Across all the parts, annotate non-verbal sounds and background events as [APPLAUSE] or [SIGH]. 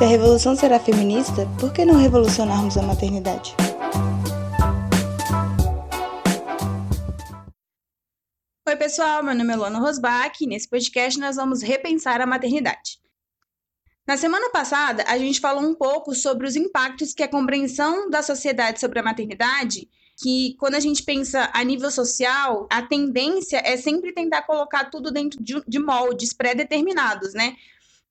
Se a revolução será feminista, por que não revolucionarmos a maternidade? Oi, pessoal, meu nome é Luana Rosbach e nesse podcast nós vamos repensar a maternidade. Na semana passada, a gente falou um pouco sobre os impactos que a compreensão da sociedade sobre a maternidade que quando a gente pensa a nível social, a tendência é sempre tentar colocar tudo dentro de, de moldes pré-determinados, né?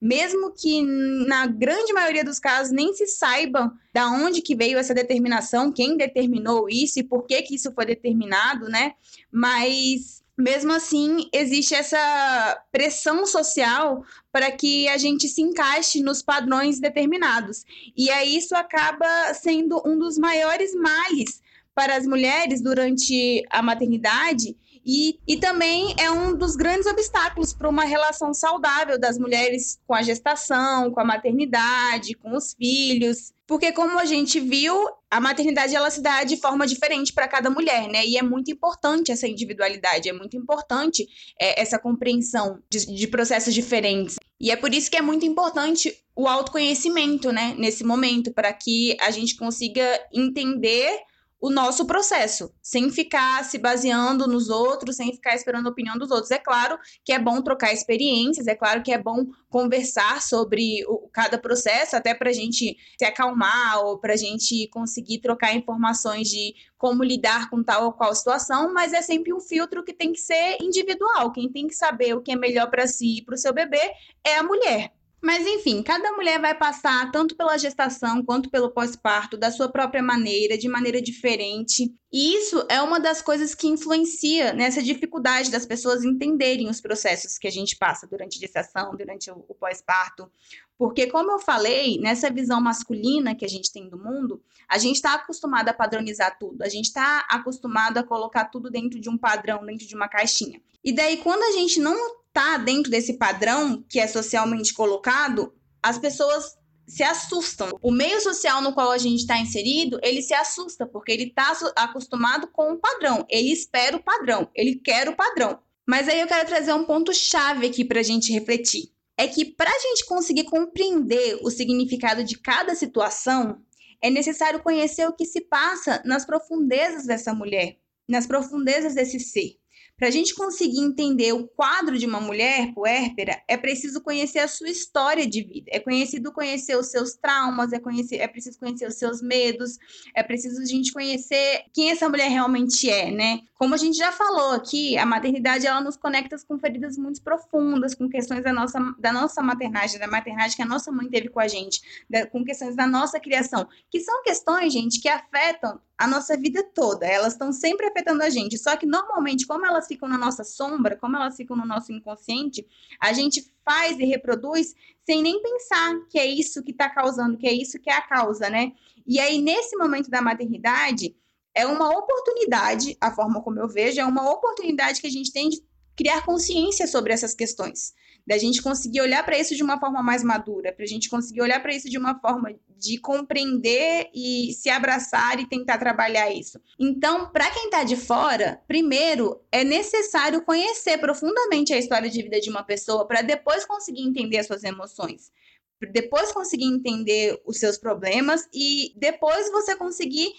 Mesmo que na grande maioria dos casos nem se saiba da onde que veio essa determinação, quem determinou isso e por que que isso foi determinado, né? Mas mesmo assim existe essa pressão social para que a gente se encaixe nos padrões determinados. E aí isso acaba sendo um dos maiores males para as mulheres durante a maternidade e, e também é um dos grandes obstáculos para uma relação saudável das mulheres com a gestação, com a maternidade, com os filhos. Porque, como a gente viu, a maternidade ela se dá de forma diferente para cada mulher, né? E é muito importante essa individualidade, é muito importante é, essa compreensão de, de processos diferentes. E é por isso que é muito importante o autoconhecimento, né? Nesse momento, para que a gente consiga entender o nosso processo, sem ficar se baseando nos outros, sem ficar esperando a opinião dos outros. É claro que é bom trocar experiências, é claro que é bom conversar sobre o, cada processo, até para a gente se acalmar ou para a gente conseguir trocar informações de como lidar com tal ou qual situação, mas é sempre um filtro que tem que ser individual. Quem tem que saber o que é melhor para si e para o seu bebê é a mulher. Mas enfim, cada mulher vai passar tanto pela gestação quanto pelo pós-parto da sua própria maneira, de maneira diferente. E isso é uma das coisas que influencia nessa dificuldade das pessoas entenderem os processos que a gente passa durante a gestação, durante o, pós-parto. Porque, como eu falei, nessa visão masculina que a gente tem do mundo, a gente está acostumado a padronizar tudo, a gente está acostumado a colocar tudo dentro de um padrão, dentro de uma caixinha. E daí, quando a gente não está dentro desse padrão que é socialmente colocado, as pessoas se assustam. O meio social no qual a gente está inserido, ele se assusta, porque ele está acostumado com o padrão, ele espera o padrão, ele quer o padrão. Mas aí eu quero trazer um ponto-chave aqui para a gente refletir. É que para a gente conseguir compreender o significado de cada situação, é necessário conhecer o que se passa nas profundezas dessa mulher, nas profundezas desse ser. Para a gente conseguir entender o quadro de uma mulher puérpera, é preciso conhecer a sua história de vida. É preciso conhecer os seus traumas, é, conhecer, é preciso conhecer os seus medos, é preciso a gente conhecer quem essa mulher realmente é, né? Como a gente já falou aqui, a maternidade ela nos conecta com feridas muito profundas, com questões da nossa, da nossa maternagem, da maternagem que a nossa mãe teve com a gente, da, com questões da nossa criação, que são questões, gente, que afetam a nossa vida toda. Elas estão sempre afetando a gente. Só que normalmente, como elas ficam na nossa sombra, como elas ficam no nosso inconsciente, a gente faz e reproduz sem nem pensar que é isso que está causando, que é isso que é a causa, né? E aí, nesse momento da maternidade, é uma oportunidade, a forma como eu vejo, é uma oportunidade que a gente tem de criar consciência sobre essas questões da gente conseguir olhar para isso de uma forma mais madura, para a gente conseguir olhar para isso de uma forma de compreender e se abraçar e tentar trabalhar isso. Então, para quem está de fora, primeiro é necessário conhecer profundamente a história de vida de uma pessoa para depois conseguir entender as suas emoções depois conseguir entender os seus problemas e depois você conseguir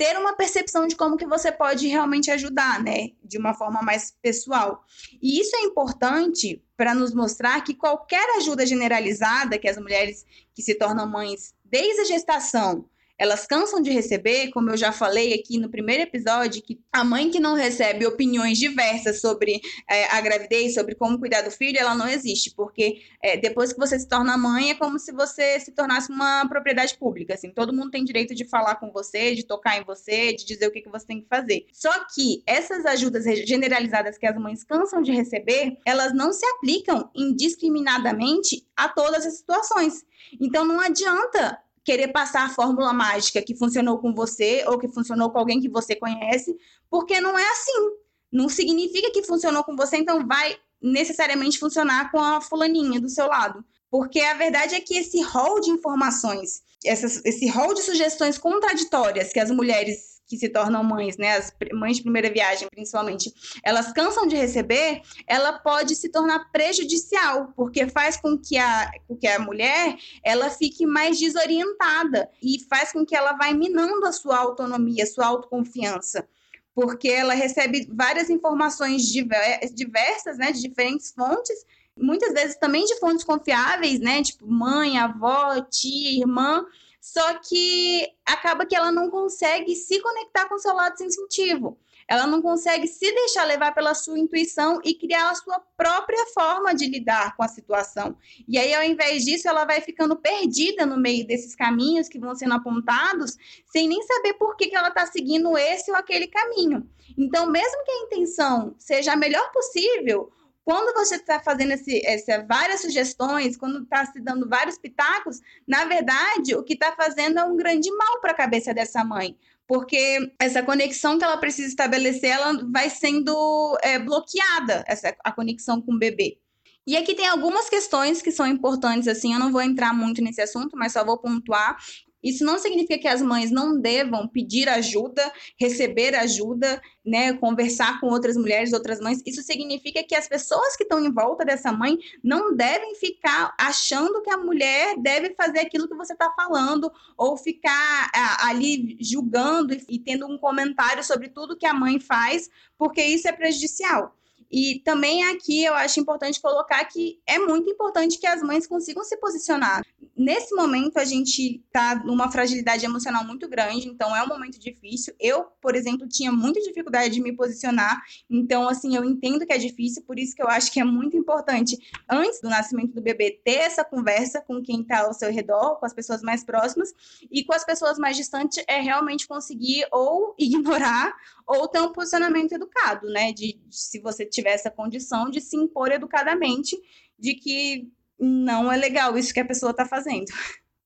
ter uma percepção de como que você pode realmente ajudar, né, de uma forma mais pessoal. E isso é importante para nos mostrar que qualquer ajuda generalizada que as mulheres que se tornam mães desde a gestação elas cansam de receber, como eu já falei aqui no primeiro episódio, que a mãe que não recebe opiniões diversas sobre é, a gravidez, sobre como cuidar do filho, ela não existe, porque é, depois que você se torna mãe, é como se você se tornasse uma propriedade pública, assim, todo mundo tem direito de falar com você, de tocar em você, de dizer o que, que você tem que fazer. Só que essas ajudas generalizadas que as mães cansam de receber, elas não se aplicam indiscriminadamente a todas as situações. Então não adianta querer passar a fórmula mágica que funcionou com você ou que funcionou com alguém que você conhece, porque não é assim. Não significa que funcionou com você, então vai necessariamente funcionar com a fulaninha do seu lado. Porque a verdade é que esse rol de informações, essas, esse rol de sugestões contraditórias que as mulheres que se tornam mães, né, as mães de primeira viagem, principalmente, elas cansam de receber, ela pode se tornar prejudicial, porque faz com que a, com que a mulher ela fique mais desorientada e faz com que ela vá minando a sua autonomia, a sua autoconfiança porque ela recebe várias informações diversas, né, de diferentes fontes, muitas vezes também de fontes confiáveis, né, tipo mãe, avó, tia, irmã, só que acaba que ela não consegue se conectar com o seu lado sensitivo. Ela não consegue se deixar levar pela sua intuição e criar a sua própria forma de lidar com a situação. E aí, ao invés disso, ela vai ficando perdida no meio desses caminhos que vão sendo apontados, sem nem saber por que, que ela está seguindo esse ou aquele caminho. Então, mesmo que a intenção seja a melhor possível, quando você está fazendo esse, essa, várias sugestões, quando está se dando vários pitacos, na verdade, o que está fazendo é um grande mal para a cabeça dessa mãe porque essa conexão que ela precisa estabelecer, ela vai sendo é, bloqueada, essa, a conexão com o bebê. E aqui tem algumas questões que são importantes, assim, eu não vou entrar muito nesse assunto, mas só vou pontuar. Isso não significa que as mães não devam pedir ajuda, receber ajuda, né, conversar com outras mulheres, outras mães. Isso significa que as pessoas que estão em volta dessa mãe não devem ficar achando que a mulher deve fazer aquilo que você está falando ou ficar a, ali julgando e, e tendo um comentário sobre tudo que a mãe faz, porque isso é prejudicial. E também aqui eu acho importante colocar que é muito importante que as mães consigam se posicionar. Nesse momento a gente está numa fragilidade emocional muito grande, então é um momento difícil. Eu, por exemplo, tinha muita dificuldade de me posicionar, então assim, eu entendo que é difícil, por isso que eu acho que é muito importante antes do nascimento do bebê ter essa conversa com quem está ao seu redor, com as pessoas mais próximas e com as pessoas mais distantes é realmente conseguir ou [LAUGHS] ignorar ou ter um posicionamento educado, né? De, de se você tiver essa condição de se impor educadamente de que não é legal isso que a pessoa está fazendo.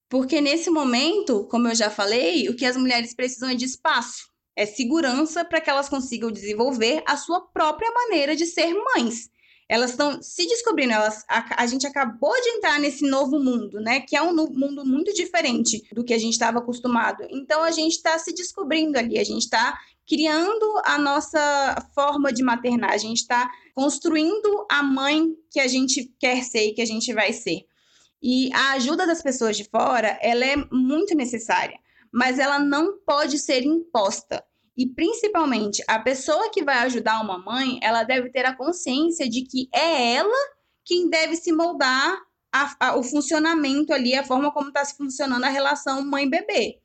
Porque nesse momento, como eu já falei, o que as mulheres precisam é de espaço, é segurança para que elas consigam desenvolver a sua própria maneira de ser mães. Elas estão se descobrindo, elas, a, a, gente acabou de entrar nesse novo mundo, né? Que é um mundo muito diferente do que a gente estava acostumado. Então a gente está se descobrindo ali, a gente está criando a nossa forma de maternar, a gente está construindo a mãe que a gente quer ser e que a gente vai ser. E a ajuda das pessoas de fora, ela é muito necessária, mas ela não pode ser imposta. E principalmente, a pessoa que vai ajudar uma mãe, ela deve ter a consciência de que é ela quem deve se moldar a, a, o funcionamento ali, a forma como está se funcionando a relação mãe-bebê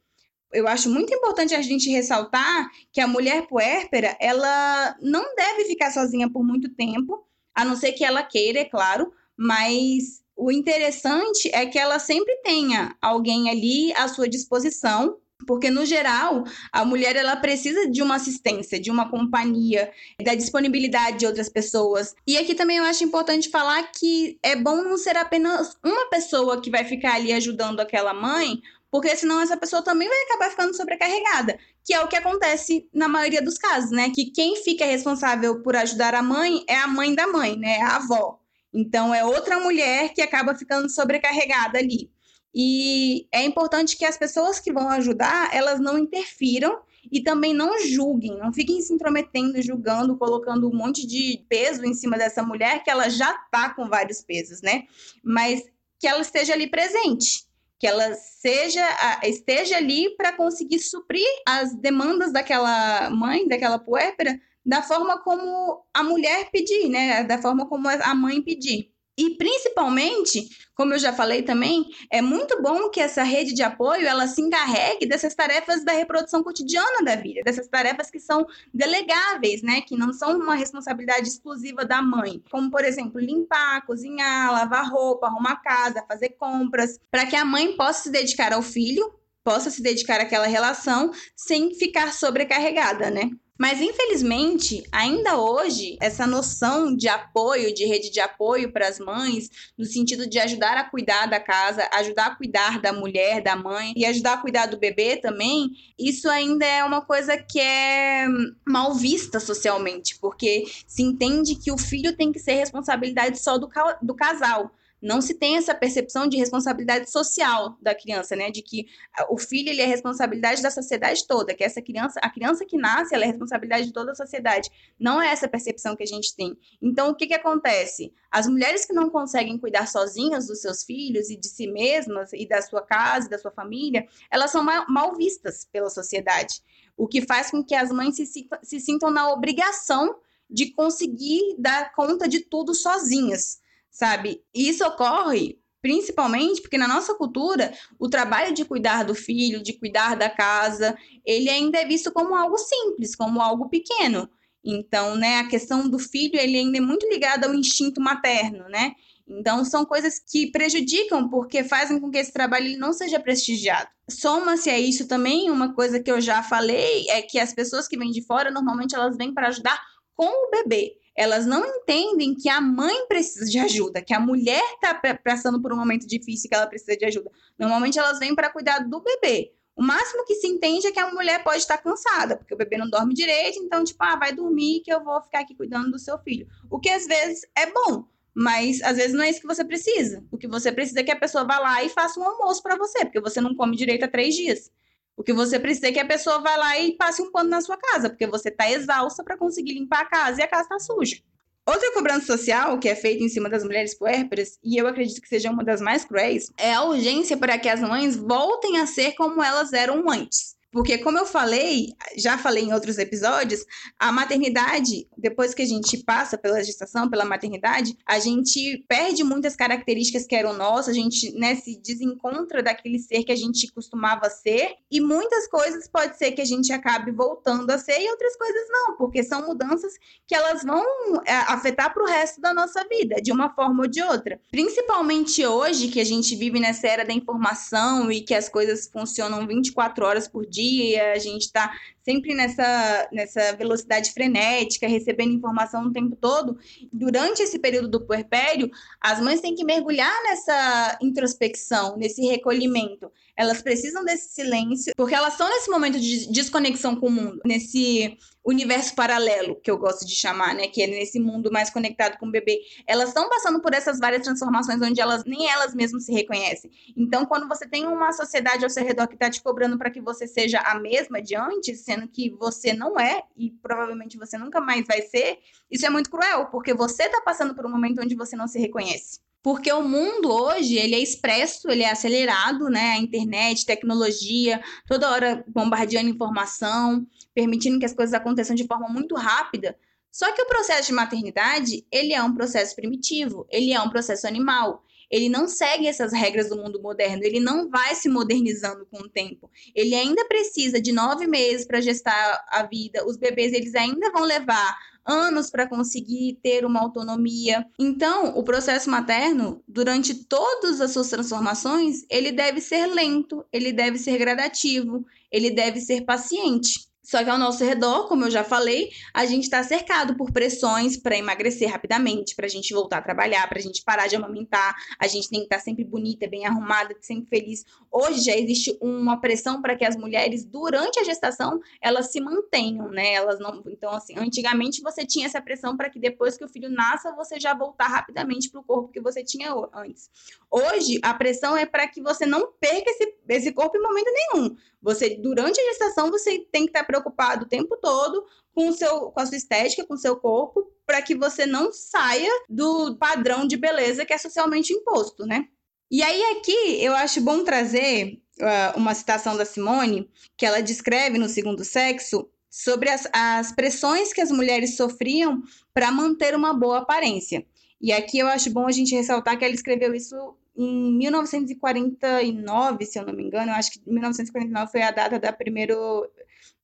eu acho muito importante a gente ressaltar que a mulher puérpera, ela não deve ficar sozinha por muito tempo, a não ser que ela queira, é claro, mas o interessante é que ela sempre tenha alguém ali à sua disposição, porque no geral a mulher ela precisa de uma assistência, de uma companhia, da disponibilidade de outras pessoas. E aqui também eu acho importante falar que é bom não ser apenas uma pessoa que vai ficar ali ajudando aquela mãe, porque senão essa pessoa também vai acabar ficando sobrecarregada, que é o que acontece na maioria dos casos, né? Que quem fica responsável por ajudar a mãe é a mãe da mãe, né? A avó. Então é outra mulher que acaba ficando sobrecarregada ali. E é importante que as pessoas que vão ajudar, elas não interfiram e também não julguem, não fiquem se intrometendo, julgando, colocando um monte de peso em cima dessa mulher que ela já tá com vários pesos, né? Mas que ela esteja ali presente que ela seja esteja ali para conseguir suprir as demandas daquela mãe, daquela puérpera, da forma como a mulher pedir, né? Da forma como a mãe pedir. E principalmente, como eu já falei também, é muito bom que essa rede de apoio ela se encarregue dessas tarefas da reprodução cotidiana da vida, dessas tarefas que são delegáveis, né, que não são uma responsabilidade exclusiva da mãe, como por exemplo, limpar, cozinhar, lavar roupa, arrumar casa, fazer compras, para que a mãe possa se dedicar ao filho, possa se dedicar àquela relação sem ficar sobrecarregada, né? Mas, infelizmente, ainda hoje, essa noção de apoio, de rede de apoio para as mães, no sentido de ajudar a cuidar da casa, ajudar a cuidar da mulher, da mãe e ajudar a cuidar do bebê também, isso ainda é uma coisa que é mal vista socialmente, porque se entende que o filho tem que ser responsabilidade só do, do casal não se tem essa percepção de responsabilidade social da criança, né? De que o filho ele é responsabilidade da sociedade toda, que essa criança, a criança que nasce, ela é responsabilidade de toda a sociedade. Não é essa percepção que a gente tem. Então, o que que acontece? As mulheres que não conseguem cuidar sozinhas dos seus filhos e de si mesmas e da sua casa, da sua família, elas são mal, mal vistas pela sociedade. O que faz com que as mães se, se sintam na obrigação de conseguir dar conta de tudo sozinhas sabe? E isso ocorre principalmente porque na nossa cultura o trabalho de cuidar do filho, de cuidar da casa, ele ainda é visto como algo simples, como algo pequeno. Então, né, a questão do filho ele ainda é muito ligado ao instinto materno, né? Então, são coisas que prejudicam porque fazem com que esse trabalho ele não seja prestigiado. Soma-se a isso também uma coisa que eu já falei, é que as pessoas que vêm de fora, normalmente elas vêm para ajudar com o bebê elas não entendem que a mãe precisa de ajuda, que a mulher está passando por um momento difícil que ela precisa de ajuda. Normalmente elas vêm para cuidar do bebê. O máximo que se entende é que a mulher pode estar cansada, porque o bebê não dorme direito, então, tipo, ah, vai dormir que eu vou ficar aqui cuidando do seu filho. O que às vezes é bom, mas às vezes não é isso que você precisa. O que você precisa é que a pessoa vá lá e faça um almoço para você, porque você não come direito há três dias. O que você precisa é que a pessoa vá lá e passe um pano na sua casa, porque você está exausta para conseguir limpar a casa e a casa está suja. Outra cobrança social que é feita em cima das mulheres puérperas, e eu acredito que seja uma das mais cruéis, é a urgência para que as mães voltem a ser como elas eram antes. Porque, como eu falei, já falei em outros episódios, a maternidade, depois que a gente passa pela gestação, pela maternidade, a gente perde muitas características que eram nossas, a gente né, se desencontra daquele ser que a gente costumava ser, e muitas coisas pode ser que a gente acabe voltando a ser, e outras coisas não, porque são mudanças que elas vão é, afetar para o resto da nossa vida, de uma forma ou de outra. Principalmente hoje, que a gente vive nessa era da informação e que as coisas funcionam 24 horas por dia dia, a gente está sempre nessa, nessa velocidade frenética, recebendo informação o tempo todo. Durante esse período do puerpério, as mães têm que mergulhar nessa introspecção, nesse recolhimento. Elas precisam desse silêncio, porque elas estão nesse momento de desconexão com o mundo, nesse universo paralelo, que eu gosto de chamar, né? Que é nesse mundo mais conectado com o bebê. Elas estão passando por essas várias transformações onde elas nem elas mesmas se reconhecem. Então, quando você tem uma sociedade ao seu redor que está te cobrando para que você seja a mesma de antes, que você não é e provavelmente você nunca mais vai ser, isso é muito cruel, porque você está passando por um momento onde você não se reconhece. Porque o mundo hoje, ele é expresso, ele é acelerado, né? A internet, tecnologia, toda hora bombardeando informação, permitindo que as coisas aconteçam de forma muito rápida. Só que o processo de maternidade, ele é um processo primitivo, ele é um processo animal. Ele não segue essas regras do mundo moderno, ele não vai se modernizando com o tempo. Ele ainda precisa de nove meses para gestar a vida. Os bebês, eles ainda vão levar anos para conseguir ter uma autonomia. Então, o processo materno, durante todas as suas transformações, ele deve ser lento, ele deve ser gradativo, ele deve ser paciente. Só que ao nosso redor, como eu já falei, a gente está cercado por pressões para emagrecer rapidamente, para a gente voltar a trabalhar, para a gente parar de amamentar, a gente tem que estar tá sempre bonita, bem arrumada, sempre feliz. Hoje já existe uma pressão para que as mulheres, durante a gestação, elas se mantenham, né? Elas não. Então, assim, antigamente você tinha essa pressão para que depois que o filho nasça, você já voltar rapidamente para o corpo que você tinha antes. Hoje, a pressão é para que você não perca esse, esse corpo em momento nenhum. Você, durante a gestação, você tem que estar preocupado o tempo todo com, seu, com a sua estética, com o seu corpo, para que você não saia do padrão de beleza que é socialmente imposto, né? E aí, aqui, eu acho bom trazer uh, uma citação da Simone, que ela descreve no segundo sexo sobre as, as pressões que as mulheres sofriam para manter uma boa aparência. E aqui eu acho bom a gente ressaltar que ela escreveu isso em 1949, se eu não me engano, eu acho que 1949 foi a data da, primeiro,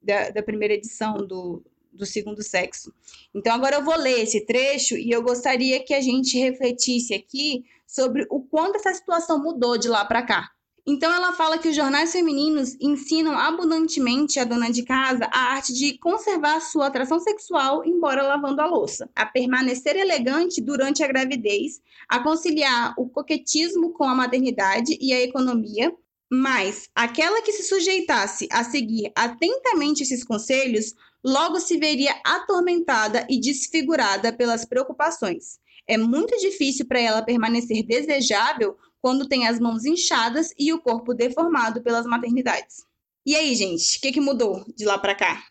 da, da primeira edição do, do segundo sexo. Então, agora eu vou ler esse trecho e eu gostaria que a gente refletisse aqui sobre o quanto essa situação mudou de lá para cá. Então ela fala que os jornais femininos ensinam abundantemente a dona de casa a arte de conservar sua atração sexual embora lavando a louça, a permanecer elegante durante a gravidez, a conciliar o coquetismo com a maternidade e a economia, mas aquela que se sujeitasse a seguir atentamente esses conselhos logo se veria atormentada e desfigurada pelas preocupações. É muito difícil para ela permanecer desejável quando tem as mãos inchadas e o corpo deformado pelas maternidades. E aí, gente, o que, que mudou de lá para cá?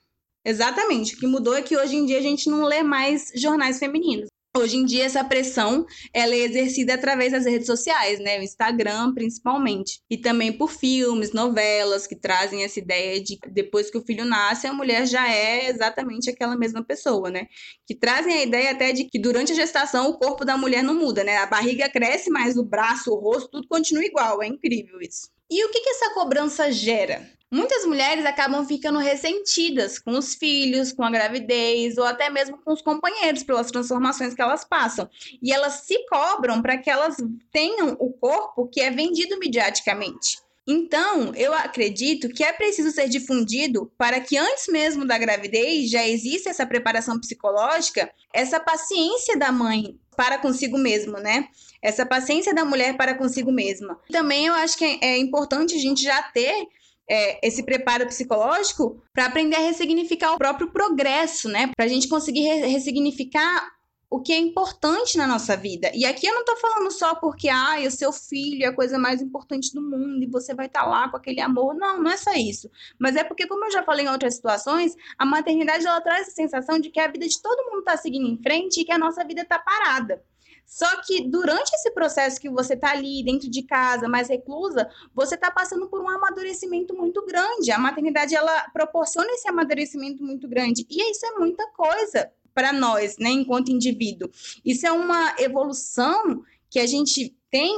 Exatamente, o que mudou é que hoje em dia a gente não lê mais jornais femininos. Hoje em dia, essa pressão ela é exercida através das redes sociais, né? O Instagram, principalmente. E também por filmes, novelas, que trazem essa ideia de depois que o filho nasce, a mulher já é exatamente aquela mesma pessoa, né? Que trazem a ideia até de que durante a gestação o corpo da mulher não muda, né? A barriga cresce, mas o braço, o rosto, tudo continua igual. É incrível isso. E o que, que essa cobrança gera? Muitas mulheres acabam ficando ressentidas com os filhos, com a gravidez ou até mesmo com os companheiros pelas transformações que elas passam. E elas se cobram para que elas tenham o corpo que é vendido mediaticamente. Então, eu acredito que é preciso ser difundido para que antes mesmo da gravidez já exista essa preparação psicológica, essa paciência da mãe para consigo mesma, né? Essa paciência da mulher para consigo mesma. Também eu acho que é importante a gente já ter é, esse preparo psicológico para aprender a ressignificar o próprio progresso, né? Para a gente conseguir re ressignificar o que é importante na nossa vida. E aqui eu não estou falando só porque, ah, o seu filho é a coisa mais importante do mundo e você vai estar tá lá com aquele amor. Não, não é só isso. Mas é porque, como eu já falei em outras situações, a maternidade ela traz a sensação de que a vida de todo mundo está seguindo em frente e que a nossa vida está parada. Só que durante esse processo que você está ali dentro de casa, mais reclusa, você está passando por um amadurecimento muito grande. A maternidade ela proporciona esse amadurecimento muito grande e isso é muita coisa para nós, né, enquanto indivíduo. Isso é uma evolução que a gente tem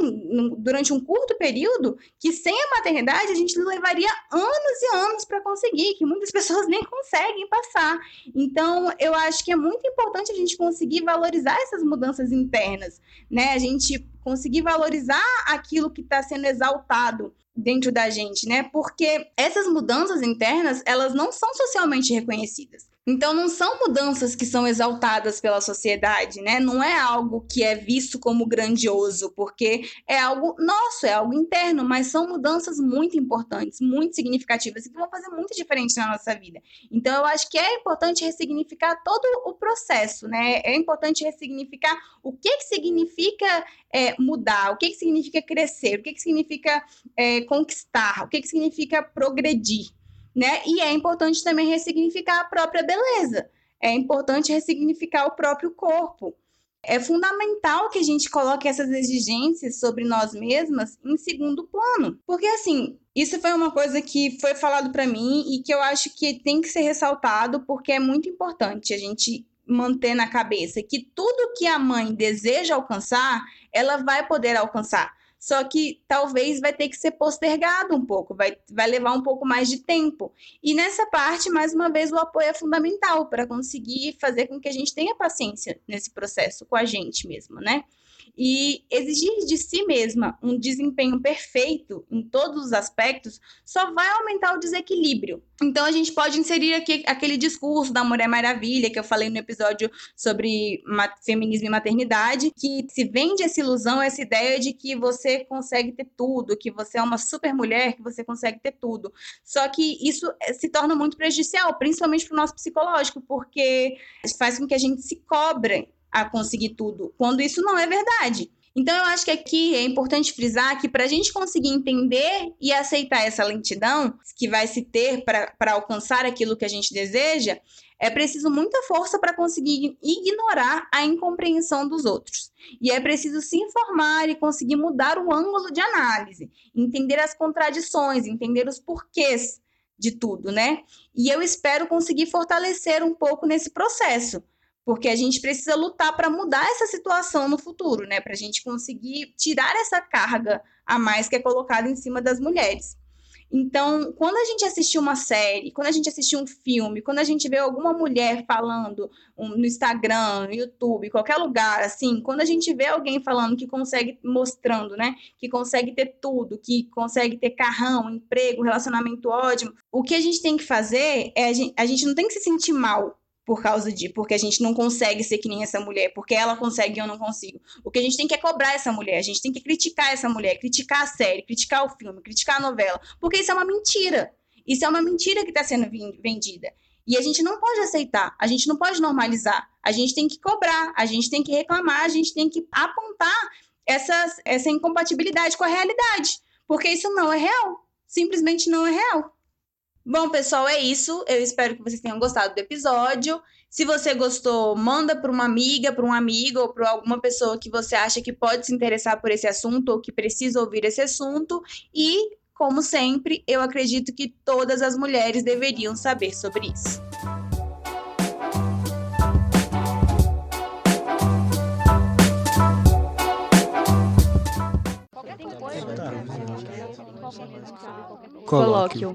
durante um curto período que sem a maternidade a gente levaria anos e anos para conseguir, que muitas [LAUGHS] pessoas nem conseguem passar. Então, eu acho que é muito importante a gente conseguir valorizar essas mudanças internas, né? A gente conseguir valorizar aquilo que está sendo exaltado dentro da gente, né? Porque essas mudanças internas, elas não são socialmente reconhecidas. Então, não são mudanças que são exaltadas pela sociedade, né? Não é algo que é visto como grandioso, porque é algo nosso, é algo interno, mas são mudanças muito importantes, muito significativas e que vão fazer muito diferente na nossa vida. Então, eu acho que é importante ressignificar todo o processo, né? É importante ressignificar o que, que significa é, mudar, o que, que significa crescer, o que, que significa é, conquistar, o que, que significa progredir né? E é importante também ressignificar a própria beleza. É importante ressignificar o próprio corpo. É fundamental que a gente coloque essas exigências sobre nós mesmas em segundo plano. Porque, assim, isso foi uma coisa que foi falado para mim e que eu acho que tem que ser ressaltado porque é muito importante a gente manter na cabeça que tudo que a mãe deseja alcançar, ela vai poder alcançar só que talvez vai ter que ser postergado um pouco, vai, vai levar um pouco mais de tempo. E nessa parte, mais uma vez, o apoio é fundamental para conseguir fazer com que a gente tenha paciência nesse processo com a gente mesmo, né? E exigir de si mesma um desempenho perfeito em todos os aspectos só vai aumentar o desequilíbrio. Então a gente pode inserir aqui aquele discurso da Mulher Maravilha que eu falei no episódio sobre feminismo e maternidade, que se vende essa ilusão, essa ideia de que você consegue ter tudo, que você é uma super mulher, que você consegue ter tudo. Só que isso eh, se torna muito prejudicial, principalmente para o nosso psicológico, porque faz com que a gente se cobre a conseguir tudo, quando isso não é verdade. Então, eu acho que aqui é importante frisar que para a gente conseguir entender e aceitar essa lentidão que vai se ter para alcançar aquilo que a gente deseja, é preciso muita força para conseguir ignorar a incompreensão dos outros. E é preciso se informar e conseguir mudar o ângulo de análise, entender as contradições, entender os porquês de tudo, né? E eu espero conseguir fortalecer um pouco nesse processo porque a gente precisa lutar para mudar essa situação no futuro, né? Para a gente conseguir tirar essa carga a mais que é colocada em cima das mulheres. Então, quando a gente assistir uma série, quando a gente assistir um filme, quando a gente vê alguma mulher falando no Instagram, no YouTube, qualquer lugar, assim, quando a gente vê alguém falando que consegue, mostrando, né, que consegue ter tudo, que consegue ter carrão, emprego, relacionamento ótimo, o que a gente tem que fazer é a gente, a gente não tem que se sentir mal por causa de porque a gente não consegue ser que nem essa mulher, porque ela consegue e eu não consigo. O que a gente tem que é cobrar essa mulher, a gente tem que criticar essa mulher, criticar a série, criticar o filme, criticar a novela, porque isso é uma mentira. Isso é uma mentira que está sendo vendida. E a gente não pode aceitar, a gente não pode normalizar, a gente tem que cobrar, a gente tem que reclamar, a gente tem que apontar essa, essa incompatibilidade com a realidade, porque isso não é real, simplesmente não é real. Bom, pessoal, é isso. Eu espero que vocês tenham gostado do episódio. Se você gostou, manda para uma amiga, para um amigo ou para alguma pessoa que você acha que pode se interessar por esse assunto ou que precisa ouvir esse assunto. E, como sempre, eu acredito que todas as mulheres deveriam saber sobre isso. Colóquio.